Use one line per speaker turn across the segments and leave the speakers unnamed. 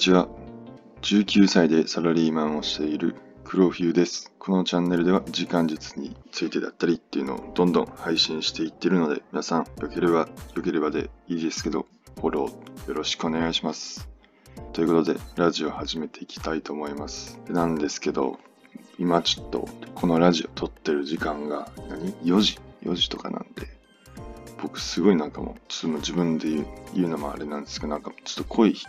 にちは。19歳でサラリーマンをしている黒フューです。このチャンネルでは時間術についてだったりっていうのをどんどん配信していってるので、皆さんよければよければでいいですけど、フォローよろしくお願いします。ということで、ラジオ始めていきたいと思います。なんですけど、今ちょっとこのラジオ撮ってる時間が何 ?4 時 ?4 時とかなんで、僕すごいなんかもう、ちょっと自分で言うのもあれなんですけど、なんかちょっと声低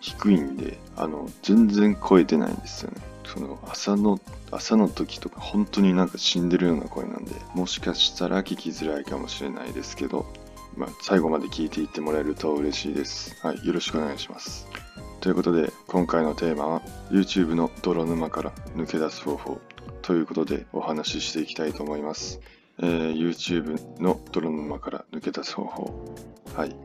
低いんで、あの、全然声出ないんですよね。その朝の、朝の時とか本当になんか死んでるような声なんで、もしかしたら聞きづらいかもしれないですけど、まあ、最後まで聞いていってもらえると嬉しいです。はい、よろしくお願いします。ということで、今回のテーマは YouTube の泥沼から抜け出す方法ということでお話ししていきたいと思います。えー、YouTube の泥沼から抜け出す方法。はい。で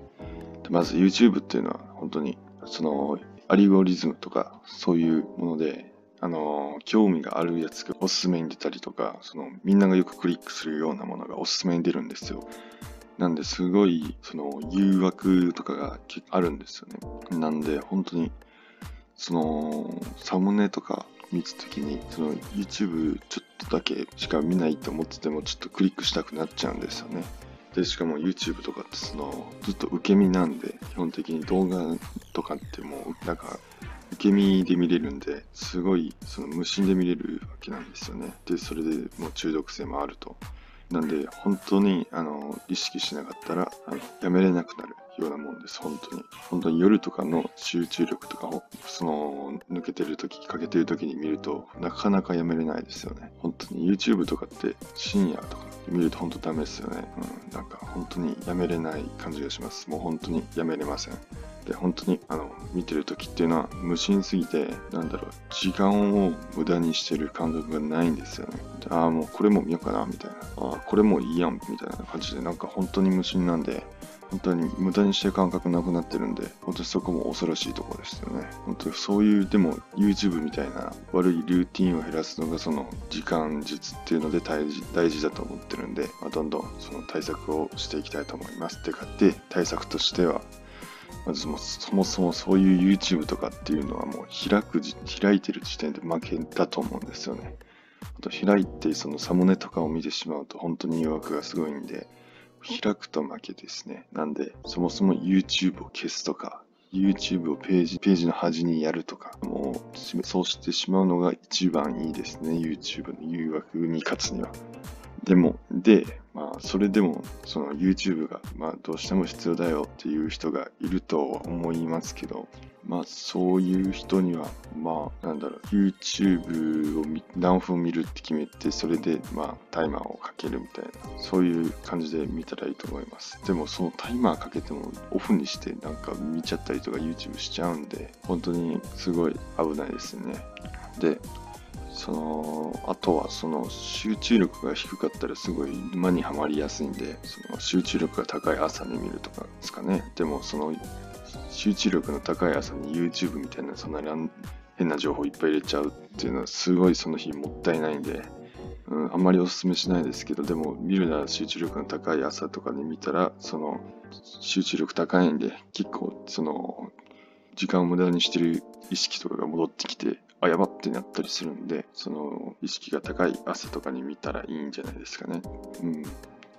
まず YouTube っていうのは本当にそのアリゴリズムとかそういうもので、あの、興味があるやつがおすすめに出たりとか、そのみんながよくクリックするようなものがおすすめに出るんですよ。なんですごい、その誘惑とかがあるんですよね。なんで、本当に、その、サムネとか見た時に、その YouTube ちょっとだけしか見ないと思ってても、ちょっとクリックしたくなっちゃうんですよね。で、しかも YouTube とかってその、ずっと受け身なんで、基本的に動画とかってもう、なんか、受け身で見れるんで、すごい、その無心で見れるわけなんですよね。で、それでもう中毒性もあると。なんで、本当に、あの、意識しなかったら、あの、やめれなくなるようなもんです、本当に。本当に夜とかの集中力とかを、その、抜けてる時、かけてる時に見ると、なかなかやめれないですよね。本当に YouTube とかって深夜とか見ると本当ダメですよね。うん、なんか本当にやめれない感じがします。もう本当にやめれません。で、本当にあの見てる時っていうのは無心すぎて、なんだろう、時間を無駄にしてる感覚がないんですよね。ああ、もうこれも見ようかな、みたいな。ああ、これもいいやん、みたいな感じで、なんか本当に無心なんで、本当に無駄にして感覚なくなってるんで、本当にそこも恐ろしいところですよね。本当にそういう、でも YouTube みたいな悪いルーティンを減らすのがその時間術っていうので大事大事だと思ってるんで、まあ、どんどんその対策をしていきたいと思いますっ。てか、で、対策としては、まずもそもそもそういう YouTube とかっていうのはもう開く、開いてる時点で負けだと思うんですよね。あと開いてそのサムネとかを見てしまうと本当に誘惑がすごいんで、開くと負けですね。なんで、そもそも YouTube を消すとか、YouTube をページ、ページの端にやるとか、もう、そうしてしまうのが一番いいですね。YouTube の誘惑に勝つには。でも、で、それでも、その YouTube が、まあ、どうしても必要だよっていう人がいると思いますけど、まあ、そういう人には、まあ、なんだろう、YouTube を何分見るって決めて、それで、まあ、タイマーをかけるみたいな、そういう感じで見たらいいと思います。でも、そのタイマーかけても、オフにして、なんか見ちゃったりとか YouTube しちゃうんで、本当にすごい危ないですね。で、そのあとはその集中力が低かったらすごい沼にはまりやすいんでその集中力が高い朝に見るとかですかね。でもその集中力の高い朝に YouTube みたいなそんなに変な情報いっぱい入れちゃうっていうのはすごいその日もったいないんで、うん、あんまりおすすめしないですけどでも見るなら集中力の高い朝とかに見たらその集中力高いんで結構その時間を無駄にしてる意識とかが戻ってきてあ、やばってなったりするんで、その意識が高い朝とかに見たらいいんじゃないですかね。うん。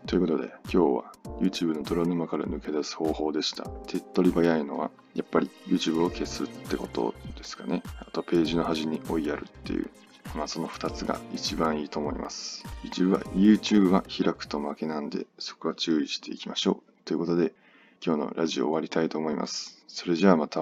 ということで、今日は YouTube の泥沼から抜け出す方法でした。手っ取り早いのは、やっぱり YouTube を消すってことですかね。あと、ページの端に追いやるっていう。まあ、その2つが一番いいと思います。YouTube は YouTube は開くと負けなんで、そこは注意していきましょう。ということで、今日のラジオ終わりたいと思います。それじゃあまた。